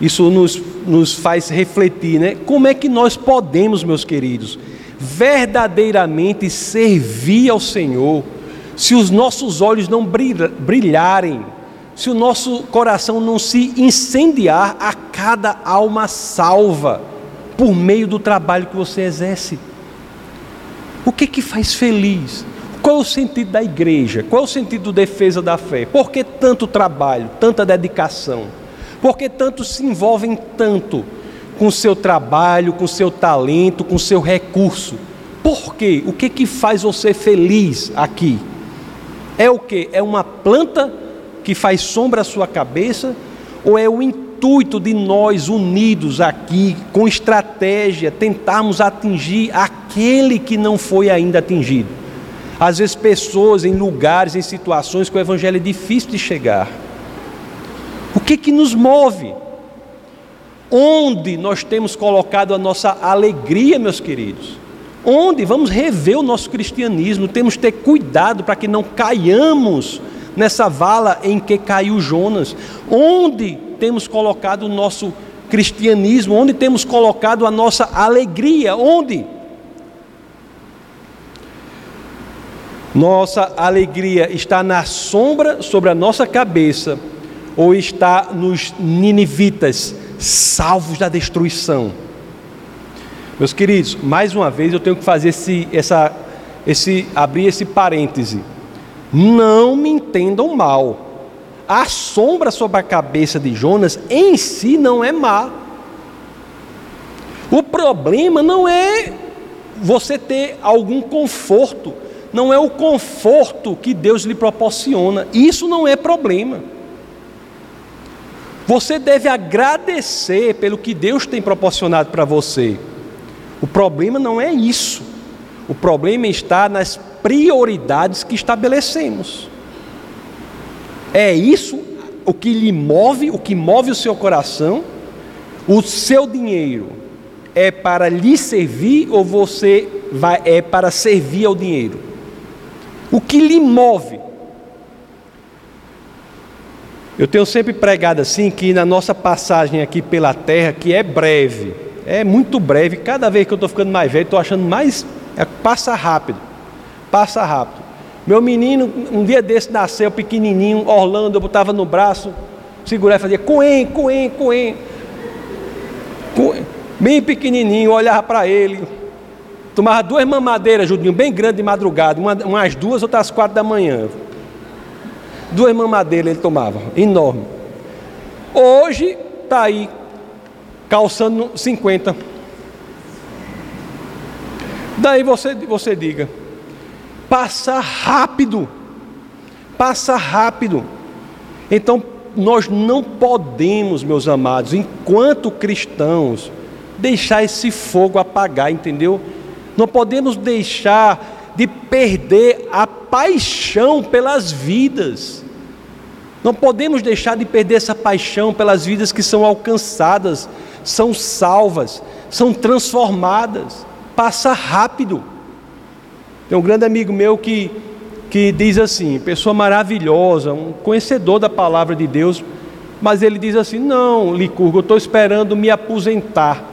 isso nos, nos faz refletir, né? Como é que nós podemos, meus queridos, verdadeiramente servir ao Senhor, se os nossos olhos não brilharem, se o nosso coração não se incendiar a cada alma salva por meio do trabalho que você exerce? O que que faz feliz? Qual o sentido da igreja? Qual o sentido da defesa da fé? Por que tanto trabalho, tanta dedicação? Por que tanto se envolvem tanto com o seu trabalho, com seu talento, com seu recurso? Por quê? O que que faz você feliz aqui? É o que? É uma planta que faz sombra à sua cabeça? Ou é o intuito de nós unidos aqui, com estratégia, tentarmos atingir aquele que não foi ainda atingido. Às vezes, pessoas em lugares, em situações que o Evangelho é difícil de chegar. O que que nos move? Onde nós temos colocado a nossa alegria, meus queridos? Onde? Vamos rever o nosso cristianismo, temos que ter cuidado para que não caiamos nessa vala em que caiu Jonas. Onde temos colocado o nosso cristianismo? Onde temos colocado a nossa alegria? Onde? Nossa alegria está na sombra sobre a nossa cabeça ou está nos ninivitas, salvos da destruição? Meus queridos, mais uma vez eu tenho que fazer esse, essa, esse, abrir esse parêntese. Não me entendam mal. A sombra sobre a cabeça de Jonas em si não é má. O problema não é você ter algum conforto, não é o conforto que Deus lhe proporciona. Isso não é problema. Você deve agradecer pelo que Deus tem proporcionado para você. O problema não é isso. O problema está nas prioridades que estabelecemos. É isso o que lhe move, o que move o seu coração. O seu dinheiro é para lhe servir ou você vai é para servir ao dinheiro? O que lhe move? Eu tenho sempre pregado assim que na nossa passagem aqui pela terra, que é breve, é muito breve, cada vez que eu estou ficando mais velho, estou achando mais. É, passa rápido passa rápido. Meu menino, um dia desse nasceu pequenininho, Orlando, eu botava no braço, segurava e fazia coen, coen, coen. Bem pequenininho, olhava para ele. Tomava duas mamadeiras, Judinho, bem grande de madrugada, uma, umas duas, outras quatro da manhã. Duas mamadeiras ele tomava, enorme. Hoje está aí, calçando 50. Daí você, você diga, passa rápido. Passa rápido. Então, nós não podemos, meus amados, enquanto cristãos, deixar esse fogo apagar, entendeu? Não podemos deixar de perder a paixão pelas vidas. Não podemos deixar de perder essa paixão pelas vidas que são alcançadas, são salvas, são transformadas. Passa rápido. Tem um grande amigo meu que, que diz assim, pessoa maravilhosa, um conhecedor da palavra de Deus, mas ele diz assim: Não, Licurgo, eu estou esperando me aposentar.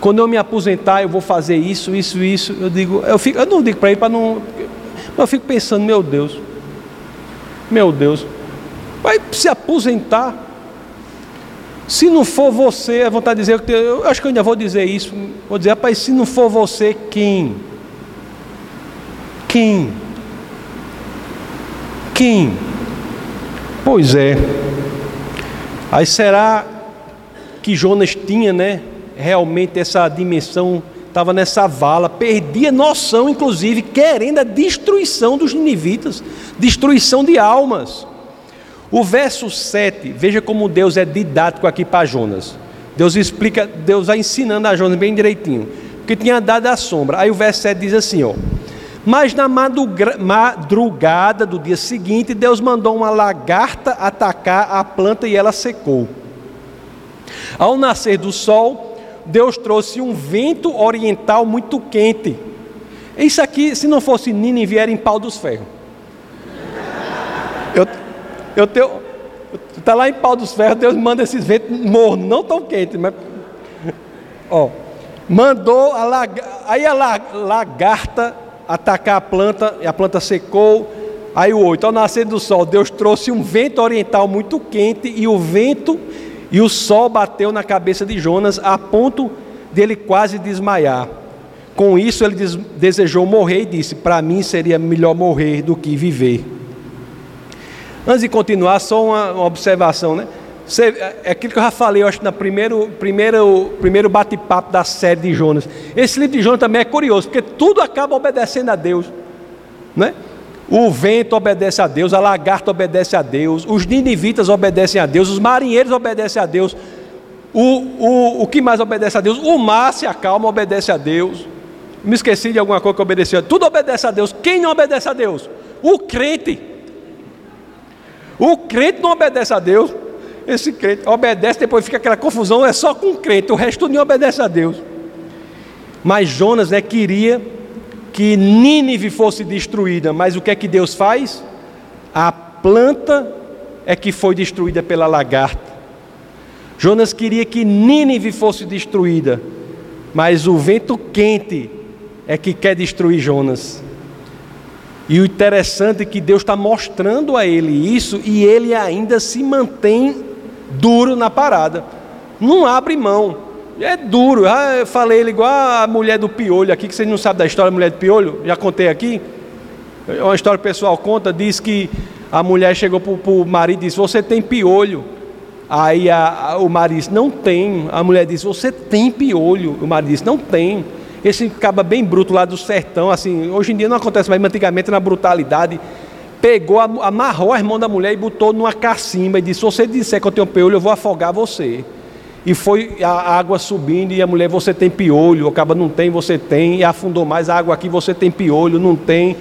Quando eu me aposentar, eu vou fazer isso, isso, isso. Eu digo, eu, fico, eu não digo para ele para não. Eu fico pensando, meu Deus, meu Deus, vai se aposentar. Se não for você, a vontade de dizer, eu acho que eu ainda vou dizer isso. Vou dizer, rapaz, se não for você, quem? Quem? Quem? Pois é. Aí será que Jonas tinha, né? Realmente essa dimensão, estava nessa vala, perdia noção, inclusive, querendo a destruição dos ninivitas, destruição de almas. O verso 7, veja como Deus é didático aqui para Jonas. Deus explica, Deus vai ensinando a Jonas bem direitinho, porque tinha dado a sombra. Aí o verso 7 diz assim, ó: mas na madrugada do dia seguinte, Deus mandou uma lagarta atacar a planta e ela secou. Ao nascer do sol, Deus trouxe um vento oriental muito quente. Isso aqui, se não fosse Nínive, era em pau dos ferros. Eu, eu tenho. Está lá em pau dos ferros, Deus manda esses ventos mornos, não tão quentes, mas. Ó, mandou a lagarta. Aí a lagarta atacar a planta, e a planta secou. Aí o 8, ao nascer do sol, Deus trouxe um vento oriental muito quente, e o vento e o sol bateu na cabeça de Jonas, a ponto dele quase desmaiar. Com isso, ele desejou morrer e disse: Para mim seria melhor morrer do que viver. Antes de continuar, só uma, uma observação, né? Você, é aquilo que eu já falei, eu acho, no primeiro, primeiro, primeiro bate-papo da série de Jonas. Esse livro de Jonas também é curioso, porque tudo acaba obedecendo a Deus. Né? O vento obedece a Deus, a lagarta obedece a Deus, os ninivitas obedecem a Deus, os marinheiros obedecem a Deus. O, o, o que mais obedece a Deus? O mar se acalma, obedece a Deus. Me esqueci de alguma coisa que obedeceu. Tudo obedece a Deus. Quem não obedece a Deus? O crente. O crente não obedece a Deus. Esse crente obedece, depois fica aquela confusão, é só com o crente, o resto nem obedece a Deus. Mas Jonas né, queria que Nínive fosse destruída, mas o que é que Deus faz? A planta é que foi destruída pela lagarta. Jonas queria que Nínive fosse destruída, mas o vento quente é que quer destruir Jonas. E o interessante é que Deus está mostrando a ele isso e ele ainda se mantém duro na parada. Não abre mão. É duro. Ah, eu falei ele igual a mulher do piolho aqui, que vocês não sabem da história da mulher do piolho, já contei aqui. É uma história pessoal conta, diz que a mulher chegou para o marido e disse, você tem piolho. Aí a, a, o marido disse, não tem. A mulher disse, você tem piolho. O marido disse, não tem. Esse acaba bem bruto lá do sertão, assim, hoje em dia não acontece mais, antigamente na brutalidade pegou, amarrou a irmã da mulher e botou numa cacimba e disse: Se você disser que eu tenho piolho, eu vou afogar você. E foi a água subindo e a mulher, você tem piolho, acaba não tem, você tem, e afundou mais, a água aqui você tem piolho, não tem.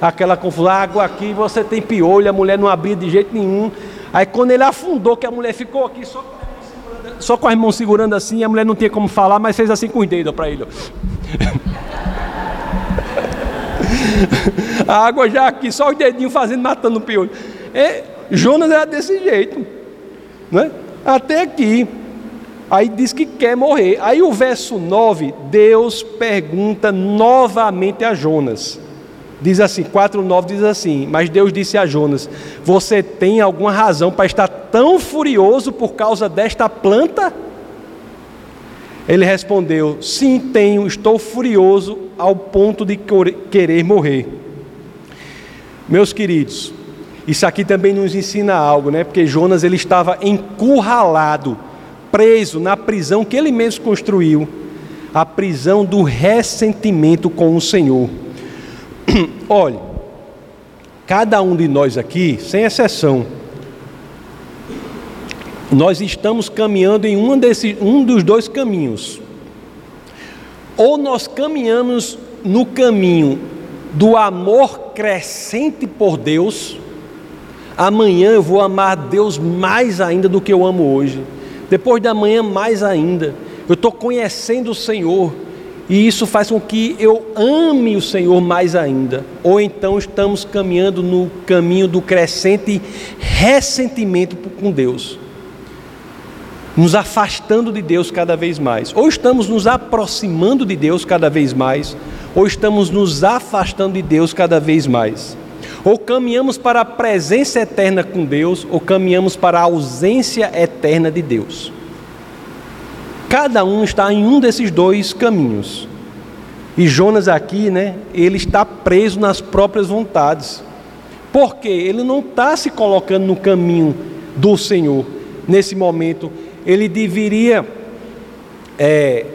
Aquela confusão, água aqui você tem piolho, a mulher não abria de jeito nenhum. Aí quando ele afundou, que a mulher ficou aqui só só com as mãos segurando assim, a mulher não tinha como falar, mas fez assim com os dedos para ele. a água já aqui, só os dedinhos fazendo, matando o piolho. É, Jonas era desse jeito, né? até aqui. Aí diz que quer morrer. Aí o verso 9, Deus pergunta novamente a Jonas. Diz assim, 4,9 diz assim: Mas Deus disse a Jonas: Você tem alguma razão para estar tão furioso por causa desta planta? Ele respondeu: Sim, tenho, estou furioso ao ponto de querer morrer. Meus queridos, isso aqui também nos ensina algo, né? Porque Jonas ele estava encurralado, preso na prisão que ele mesmo construiu, a prisão do ressentimento com o Senhor. Olhe, cada um de nós aqui, sem exceção, nós estamos caminhando em um, desse, um dos dois caminhos. Ou nós caminhamos no caminho do amor crescente por Deus, amanhã eu vou amar Deus mais ainda do que eu amo hoje. Depois da manhã, mais ainda. Eu estou conhecendo o Senhor. E isso faz com que eu ame o Senhor mais ainda. Ou então estamos caminhando no caminho do crescente ressentimento com Deus nos afastando de Deus cada vez mais. Ou estamos nos aproximando de Deus cada vez mais, ou estamos nos afastando de Deus cada vez mais. Ou caminhamos para a presença eterna com Deus, ou caminhamos para a ausência eterna de Deus. Cada um está em um desses dois caminhos. E Jonas aqui, né, ele está preso nas próprias vontades. Porque ele não está se colocando no caminho do Senhor nesse momento ele deveria é,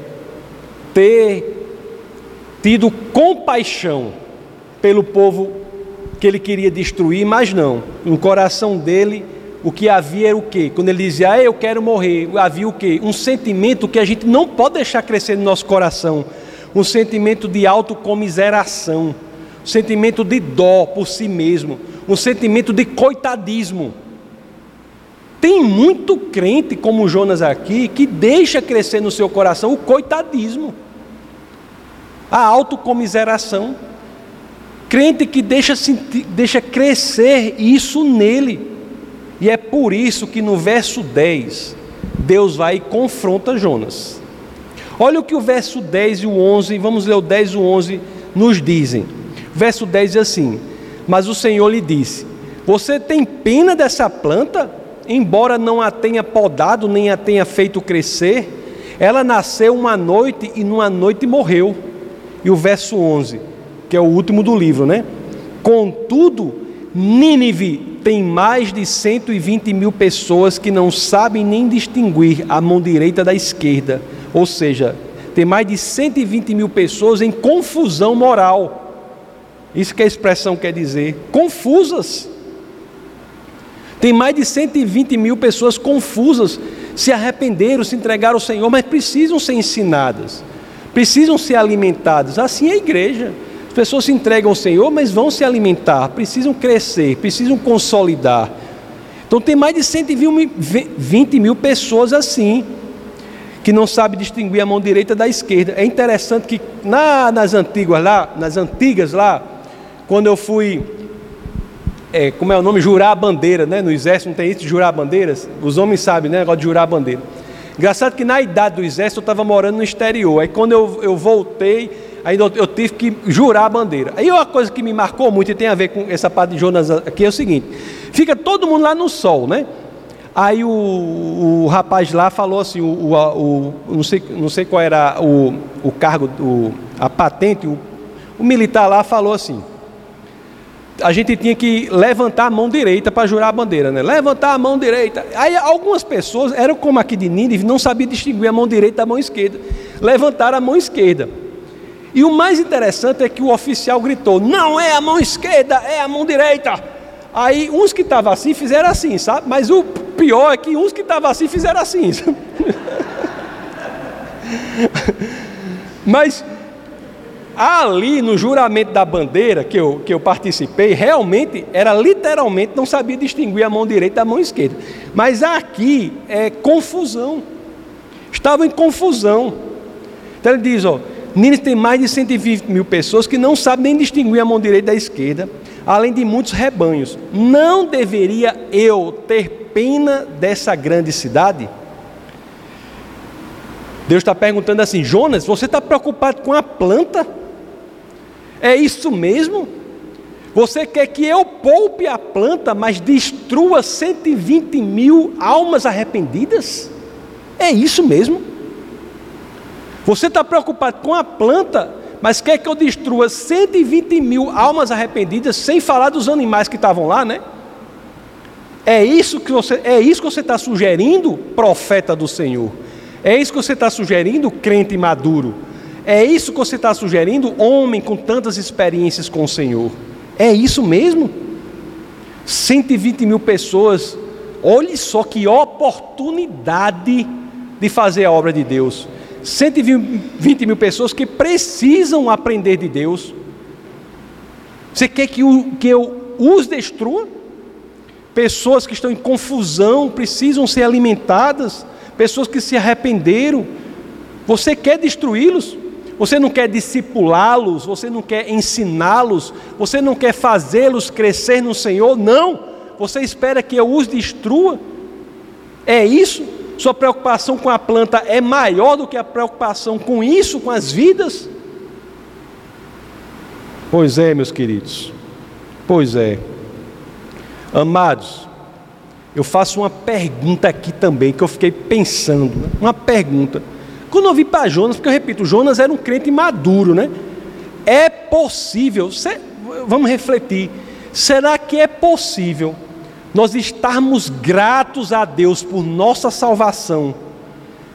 ter tido compaixão pelo povo que ele queria destruir, mas não. No coração dele, o que havia era o quê? Quando ele dizia, ah, eu quero morrer, havia o quê? Um sentimento que a gente não pode deixar crescer no nosso coração. Um sentimento de autocomiseração, um sentimento de dó por si mesmo, um sentimento de coitadismo. Tem muito crente como Jonas aqui que deixa crescer no seu coração o coitadismo, a autocomiseração. Crente que deixa, deixa crescer isso nele. E é por isso que no verso 10, Deus vai e confronta Jonas. Olha o que o verso 10 e o 11, vamos ler o 10 e o 11, nos dizem. Verso 10 diz assim: Mas o Senhor lhe disse: Você tem pena dessa planta? Embora não a tenha podado, nem a tenha feito crescer, ela nasceu uma noite e numa noite morreu. E o verso 11, que é o último do livro, né? Contudo, Nínive tem mais de 120 mil pessoas que não sabem nem distinguir a mão direita da esquerda. Ou seja, tem mais de 120 mil pessoas em confusão moral. Isso que a expressão quer dizer: confusas. Tem mais de 120 mil pessoas confusas, se arrependeram, se entregaram ao Senhor, mas precisam ser ensinadas, precisam ser alimentadas. Assim é a igreja. As pessoas se entregam ao Senhor, mas vão se alimentar, precisam crescer, precisam consolidar. Então tem mais de 120 mil pessoas assim, que não sabem distinguir a mão direita da esquerda. É interessante que na, nas antigas lá, nas antigas lá, quando eu fui é, como é o nome? Jurar a bandeira, né? No exército não tem isso de jurar bandeiras? Os homens sabem, né? Negócio de jurar a bandeira. Engraçado que na idade do exército eu estava morando no exterior. Aí quando eu, eu voltei, aí eu, eu, tive que jurar a bandeira. Aí uma coisa que me marcou muito e tem a ver com essa parte de Jonas aqui é o seguinte: fica todo mundo lá no sol, né? Aí o, o rapaz lá falou assim, o, o, o, não, sei, não sei qual era o, o cargo, o, a patente, o, o militar lá falou assim a gente tinha que levantar a mão direita para jurar a bandeira, né? Levantar a mão direita. Aí algumas pessoas, eram como aqui de Nínive, não sabiam distinguir a mão direita da mão esquerda. Levantaram a mão esquerda. E o mais interessante é que o oficial gritou: Não é a mão esquerda, é a mão direita. Aí uns que estavam assim fizeram assim, sabe? Mas o pior é que uns que estavam assim fizeram assim. Mas ali no juramento da bandeira que eu, que eu participei, realmente era literalmente não sabia distinguir a mão direita da mão esquerda. Mas aqui é confusão. Estavam em confusão. Então ele diz: ó, Nínive tem mais de 120 mil pessoas que não sabem nem distinguir a mão direita da esquerda, além de muitos rebanhos. Não deveria eu ter pena dessa grande cidade? Deus está perguntando assim: Jonas, você está preocupado com a planta? É isso mesmo? Você quer que eu poupe a planta, mas destrua 120 mil almas arrependidas? É isso mesmo? Você está preocupado com a planta, mas quer que eu destrua 120 mil almas arrependidas, sem falar dos animais que estavam lá, né? É isso que você, é isso que você está sugerindo, profeta do Senhor. É isso que você está sugerindo, crente maduro. É isso que você está sugerindo, homem com tantas experiências com o Senhor? É isso mesmo? 120 mil pessoas, olhe só que oportunidade de fazer a obra de Deus. 120 mil pessoas que precisam aprender de Deus. Você quer que, o, que eu os destrua? Pessoas que estão em confusão, precisam ser alimentadas, pessoas que se arrependeram. Você quer destruí-los? Você não quer discipulá-los, você não quer ensiná-los, você não quer fazê-los crescer no Senhor? Não. Você espera que eu os destrua? É isso? Sua preocupação com a planta é maior do que a preocupação com isso, com as vidas? Pois é, meus queridos. Pois é. Amados, eu faço uma pergunta aqui também que eu fiquei pensando. Né? Uma pergunta. Quando eu vi para Jonas, porque eu repito, Jonas era um crente maduro, né? É possível, vamos refletir, será que é possível nós estarmos gratos a Deus por nossa salvação,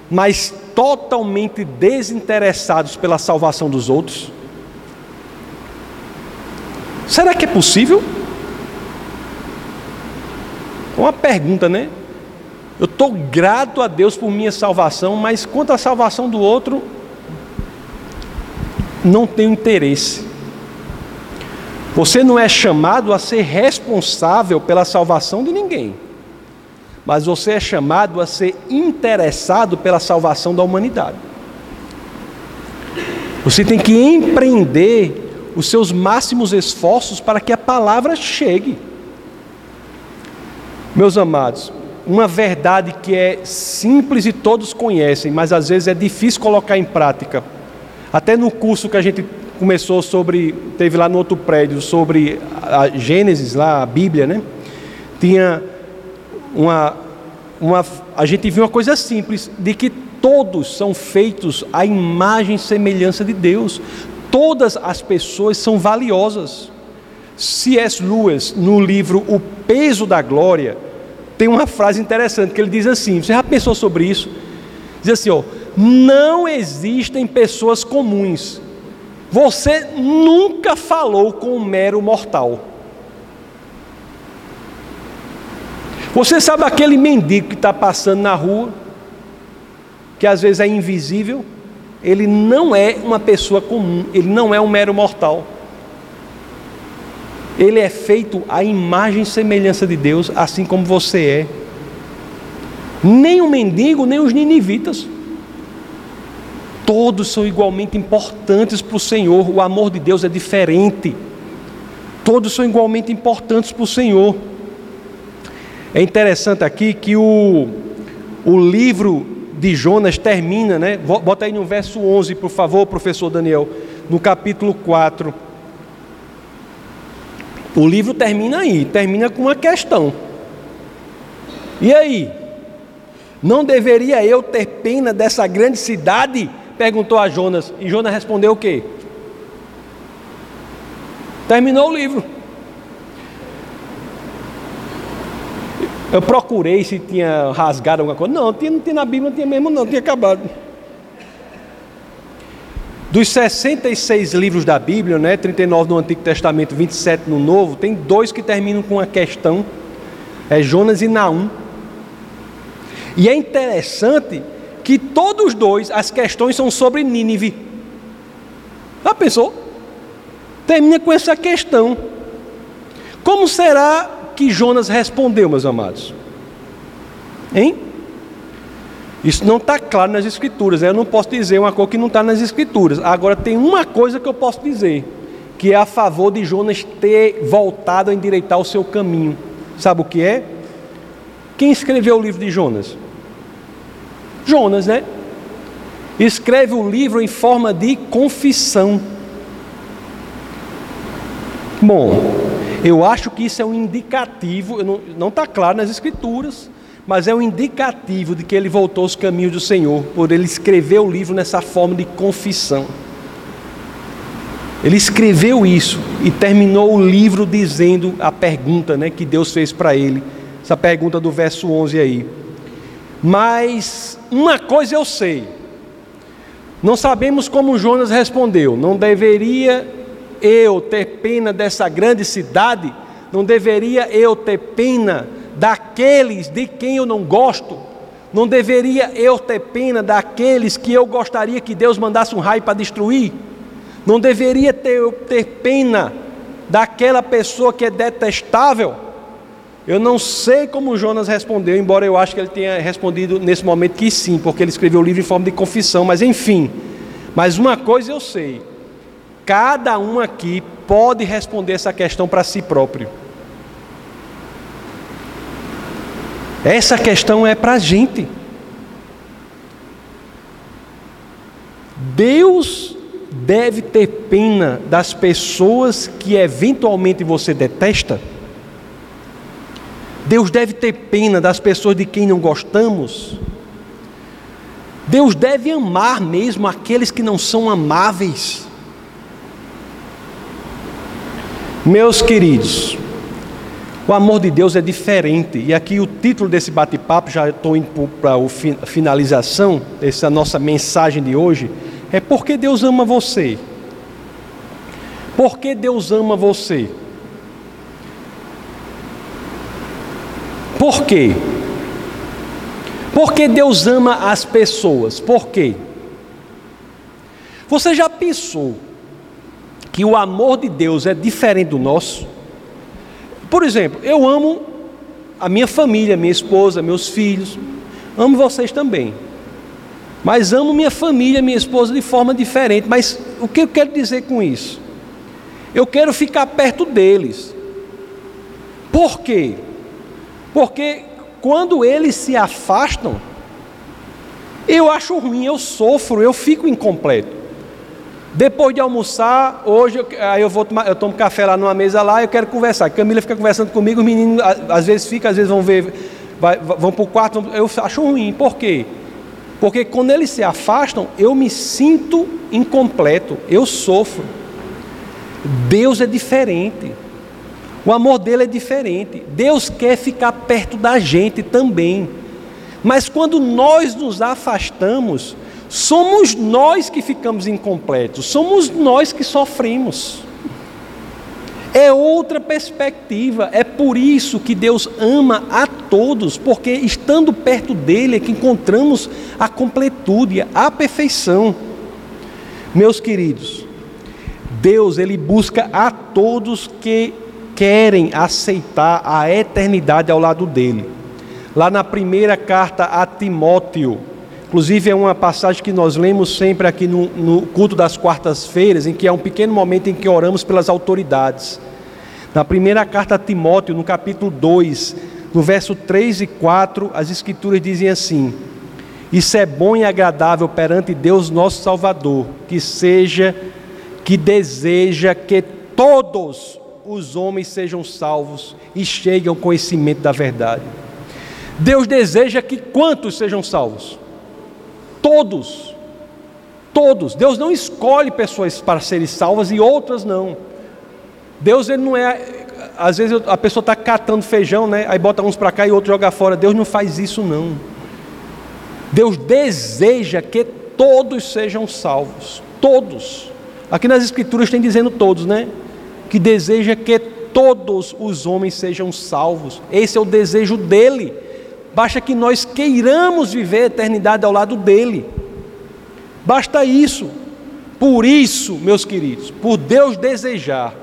mas totalmente desinteressados pela salvação dos outros? Será que é possível? Uma pergunta, né? Eu estou grato a Deus por minha salvação, mas quanto à salvação do outro, não tenho interesse. Você não é chamado a ser responsável pela salvação de ninguém, mas você é chamado a ser interessado pela salvação da humanidade. Você tem que empreender os seus máximos esforços para que a palavra chegue. Meus amados, uma verdade que é simples e todos conhecem, mas às vezes é difícil colocar em prática. Até no curso que a gente começou sobre, teve lá no outro prédio, sobre a Gênesis, lá a Bíblia, né? Tinha uma, uma. A gente viu uma coisa simples, de que todos são feitos à imagem e semelhança de Deus. Todas as pessoas são valiosas. C.S. Lewis, no livro O Peso da Glória, tem uma frase interessante que ele diz assim: você já pensou sobre isso? Diz assim: ó, não existem pessoas comuns. Você nunca falou com um mero mortal. Você sabe aquele mendigo que está passando na rua, que às vezes é invisível? Ele não é uma pessoa comum, ele não é um mero mortal. Ele é feito à imagem e semelhança de Deus, assim como você é. Nem o mendigo, nem os ninivitas. Todos são igualmente importantes para o Senhor. O amor de Deus é diferente. Todos são igualmente importantes para o Senhor. É interessante aqui que o, o livro de Jonas termina, né? Bota aí no verso 11, por favor, professor Daniel, no capítulo 4. O livro termina aí, termina com uma questão. E aí? Não deveria eu ter pena dessa grande cidade? Perguntou a Jonas. E Jonas respondeu o quê? Terminou o livro. Eu procurei se tinha rasgado alguma coisa. Não, não tinha na Bíblia, não tinha mesmo, não, tinha acabado. Dos 66 livros da Bíblia, né, 39 no Antigo Testamento, 27 no Novo, tem dois que terminam com uma questão, é Jonas e Naum. E é interessante que todos dois, as questões são sobre Nínive. Já pensou? Termina com essa questão. Como será que Jonas respondeu, meus amados? Hein? Isso não está claro nas Escrituras. Né? Eu não posso dizer uma coisa que não está nas Escrituras. Agora, tem uma coisa que eu posso dizer, que é a favor de Jonas ter voltado a endireitar o seu caminho. Sabe o que é? Quem escreveu o livro de Jonas? Jonas, né? Escreve o livro em forma de confissão. Bom, eu acho que isso é um indicativo, não está claro nas Escrituras, mas é um indicativo de que ele voltou aos caminhos do Senhor, por ele escrever o livro nessa forma de confissão. Ele escreveu isso e terminou o livro dizendo a pergunta né, que Deus fez para ele, essa pergunta do verso 11 aí. Mas uma coisa eu sei, não sabemos como Jonas respondeu, não deveria eu ter pena dessa grande cidade? Não deveria eu ter pena daqueles de quem eu não gosto? Não deveria eu ter pena daqueles que eu gostaria que Deus mandasse um raio para destruir? Não deveria ter, eu ter pena daquela pessoa que é detestável? Eu não sei como Jonas respondeu, embora eu acho que ele tenha respondido nesse momento que sim, porque ele escreveu o livro em forma de confissão, mas enfim. Mas uma coisa eu sei: cada um aqui pode responder essa questão para si próprio. Essa questão é para a gente. Deus deve ter pena das pessoas que eventualmente você detesta. Deus deve ter pena das pessoas de quem não gostamos. Deus deve amar mesmo aqueles que não são amáveis. Meus queridos, o amor de Deus é diferente. E aqui o título desse bate-papo, já estou indo para a finalização dessa nossa mensagem de hoje, é porque Deus ama você. Porque Deus ama você. Por quê? Porque Deus ama as pessoas. Por quê? Você já pensou que o amor de Deus é diferente do nosso? Por exemplo, eu amo a minha família, minha esposa, meus filhos, amo vocês também. Mas amo minha família, minha esposa de forma diferente. Mas o que eu quero dizer com isso? Eu quero ficar perto deles. Por quê? Porque quando eles se afastam, eu acho ruim, eu sofro, eu fico incompleto. Depois de almoçar, hoje eu, aí eu vou tomar, eu tomo café lá numa mesa lá, eu quero conversar. Camila fica conversando comigo, os meninos às vezes ficam, às vezes vão ver, vai, vão para o quarto. Eu acho ruim, por quê? Porque quando eles se afastam, eu me sinto incompleto, eu sofro. Deus é diferente. O amor dele é diferente. Deus quer ficar perto da gente também. Mas quando nós nos afastamos, somos nós que ficamos incompletos, somos nós que sofremos. É outra perspectiva, é por isso que Deus ama a todos, porque estando perto dele é que encontramos a completude, a perfeição. Meus queridos, Deus ele busca a todos que querem aceitar a eternidade ao lado dele. Lá na primeira carta a Timóteo, inclusive é uma passagem que nós lemos sempre aqui no, no culto das quartas-feiras, em que é um pequeno momento em que oramos pelas autoridades. Na primeira carta a Timóteo, no capítulo 2, no verso 3 e 4, as escrituras dizem assim: Isso é bom e agradável perante Deus nosso Salvador, que seja que deseja que todos os homens sejam salvos e cheguem ao conhecimento da verdade. Deus deseja que quantos sejam salvos? Todos. Todos. Deus não escolhe pessoas para serem salvas e outras não. Deus ele não é. Às vezes a pessoa está catando feijão, né? Aí bota uns para cá e outros joga fora. Deus não faz isso não. Deus deseja que todos sejam salvos. Todos. Aqui nas escrituras tem dizendo todos, né? que deseja que todos os homens sejam salvos. Esse é o desejo dele. Basta que nós queiramos viver a eternidade ao lado dele. Basta isso. Por isso, meus queridos, por Deus desejar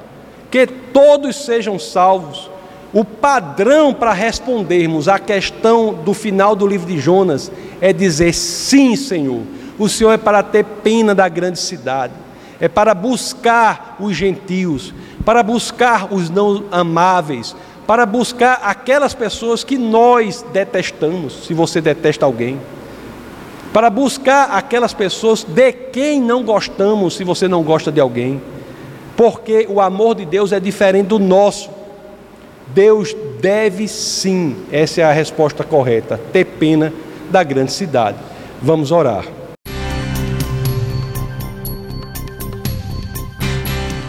que todos sejam salvos, o padrão para respondermos à questão do final do livro de Jonas é dizer: sim, Senhor, o Senhor é para ter pena da grande cidade, é para buscar os gentios, para buscar os não amáveis, para buscar aquelas pessoas que nós detestamos, se você detesta alguém, para buscar aquelas pessoas de quem não gostamos, se você não gosta de alguém, porque o amor de Deus é diferente do nosso. Deus deve sim, essa é a resposta correta, ter pena da grande cidade. Vamos orar.